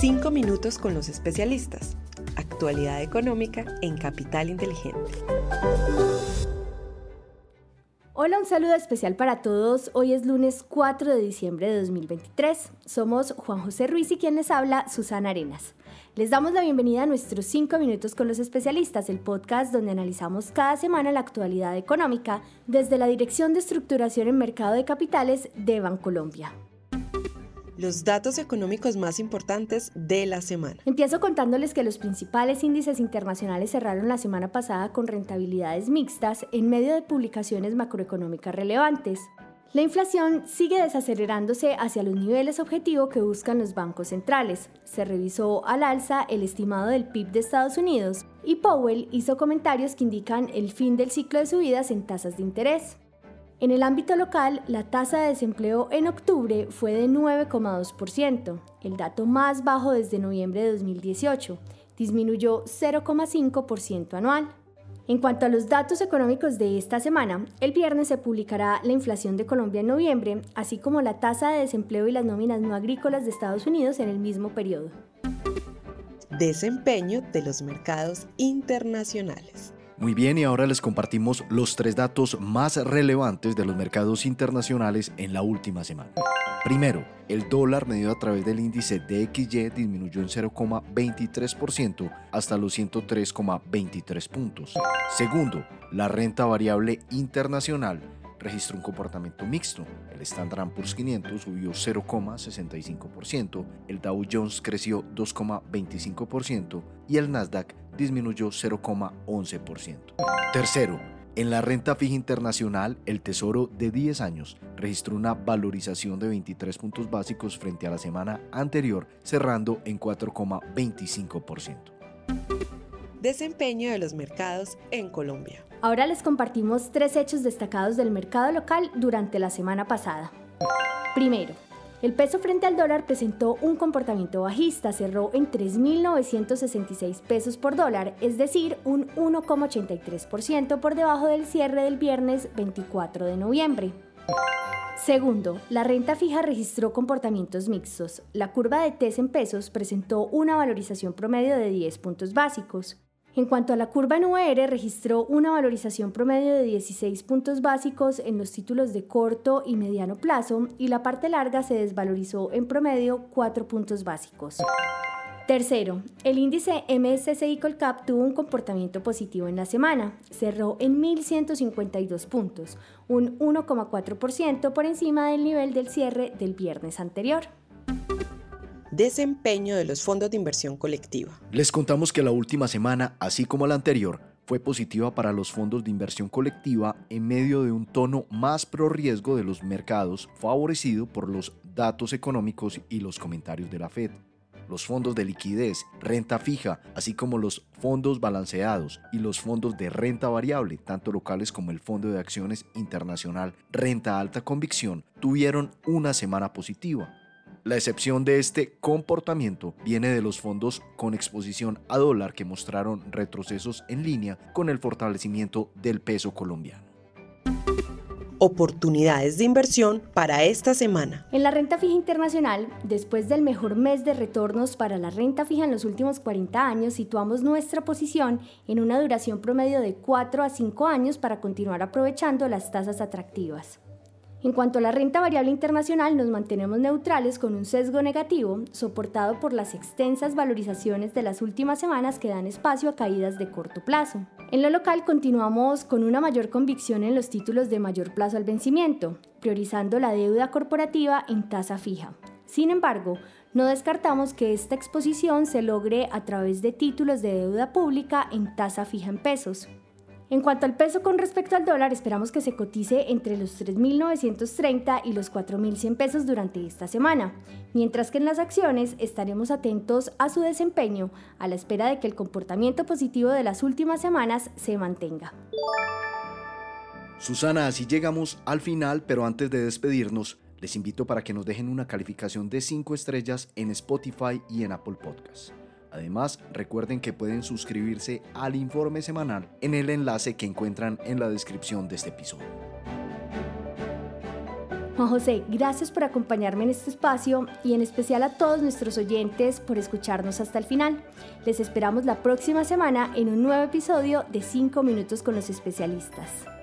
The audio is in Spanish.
Cinco minutos con los especialistas. Actualidad económica en Capital Inteligente. Hola, un saludo especial para todos. Hoy es lunes 4 de diciembre de 2023. Somos Juan José Ruiz y quien les habla, Susana Arenas. Les damos la bienvenida a nuestros 5 minutos con los especialistas, el podcast donde analizamos cada semana la actualidad económica desde la Dirección de Estructuración en Mercado de Capitales de Bancolombia los datos económicos más importantes de la semana. Empiezo contándoles que los principales índices internacionales cerraron la semana pasada con rentabilidades mixtas en medio de publicaciones macroeconómicas relevantes. La inflación sigue desacelerándose hacia los niveles objetivo que buscan los bancos centrales. Se revisó al alza el estimado del PIB de Estados Unidos y Powell hizo comentarios que indican el fin del ciclo de subidas en tasas de interés. En el ámbito local, la tasa de desempleo en octubre fue de 9,2%, el dato más bajo desde noviembre de 2018, disminuyó 0,5% anual. En cuanto a los datos económicos de esta semana, el viernes se publicará la inflación de Colombia en noviembre, así como la tasa de desempleo y las nóminas no agrícolas de Estados Unidos en el mismo periodo. Desempeño de los mercados internacionales. Muy bien, y ahora les compartimos los tres datos más relevantes de los mercados internacionales en la última semana. Primero, el dólar medido a través del índice DXY disminuyó en 0,23% hasta los 103,23 puntos. Segundo, la renta variable internacional registró un comportamiento mixto. El Standard Poor's 500 subió 0,65%, el Dow Jones creció 2,25% y el Nasdaq disminuyó 0,11%. Tercero, en la renta fija internacional, el Tesoro de 10 años registró una valorización de 23 puntos básicos frente a la semana anterior, cerrando en 4,25%. Desempeño de los mercados en Colombia. Ahora les compartimos tres hechos destacados del mercado local durante la semana pasada. Primero, el peso frente al dólar presentó un comportamiento bajista, cerró en 3.966 pesos por dólar, es decir, un 1,83% por debajo del cierre del viernes 24 de noviembre. Segundo, la renta fija registró comportamientos mixtos. La curva de TES en pesos presentó una valorización promedio de 10 puntos básicos. En cuanto a la curva en UR, registró una valorización promedio de 16 puntos básicos en los títulos de corto y mediano plazo y la parte larga se desvalorizó en promedio 4 puntos básicos. Tercero, el índice MSCI Colcap tuvo un comportamiento positivo en la semana. Cerró en 1.152 puntos, un 1,4% por encima del nivel del cierre del viernes anterior desempeño de los fondos de inversión colectiva. Les contamos que la última semana, así como la anterior, fue positiva para los fondos de inversión colectiva en medio de un tono más pro riesgo de los mercados favorecido por los datos económicos y los comentarios de la Fed. Los fondos de liquidez, renta fija, así como los fondos balanceados y los fondos de renta variable, tanto locales como el Fondo de Acciones Internacional Renta Alta Convicción, tuvieron una semana positiva la excepción de este comportamiento viene de los fondos con exposición a dólar que mostraron retrocesos en línea con el fortalecimiento del peso colombiano. Oportunidades de inversión para esta semana. En la renta fija internacional, después del mejor mes de retornos para la renta fija en los últimos 40 años, situamos nuestra posición en una duración promedio de 4 a 5 años para continuar aprovechando las tasas atractivas. En cuanto a la renta variable internacional, nos mantenemos neutrales con un sesgo negativo, soportado por las extensas valorizaciones de las últimas semanas que dan espacio a caídas de corto plazo. En lo local continuamos con una mayor convicción en los títulos de mayor plazo al vencimiento, priorizando la deuda corporativa en tasa fija. Sin embargo, no descartamos que esta exposición se logre a través de títulos de deuda pública en tasa fija en pesos. En cuanto al peso con respecto al dólar, esperamos que se cotice entre los 3.930 y los 4.100 pesos durante esta semana, mientras que en las acciones estaremos atentos a su desempeño a la espera de que el comportamiento positivo de las últimas semanas se mantenga. Susana, así llegamos al final, pero antes de despedirnos, les invito para que nos dejen una calificación de 5 estrellas en Spotify y en Apple Podcasts. Además, recuerden que pueden suscribirse al informe semanal en el enlace que encuentran en la descripción de este episodio. Juan José, gracias por acompañarme en este espacio y en especial a todos nuestros oyentes por escucharnos hasta el final. Les esperamos la próxima semana en un nuevo episodio de 5 minutos con los especialistas.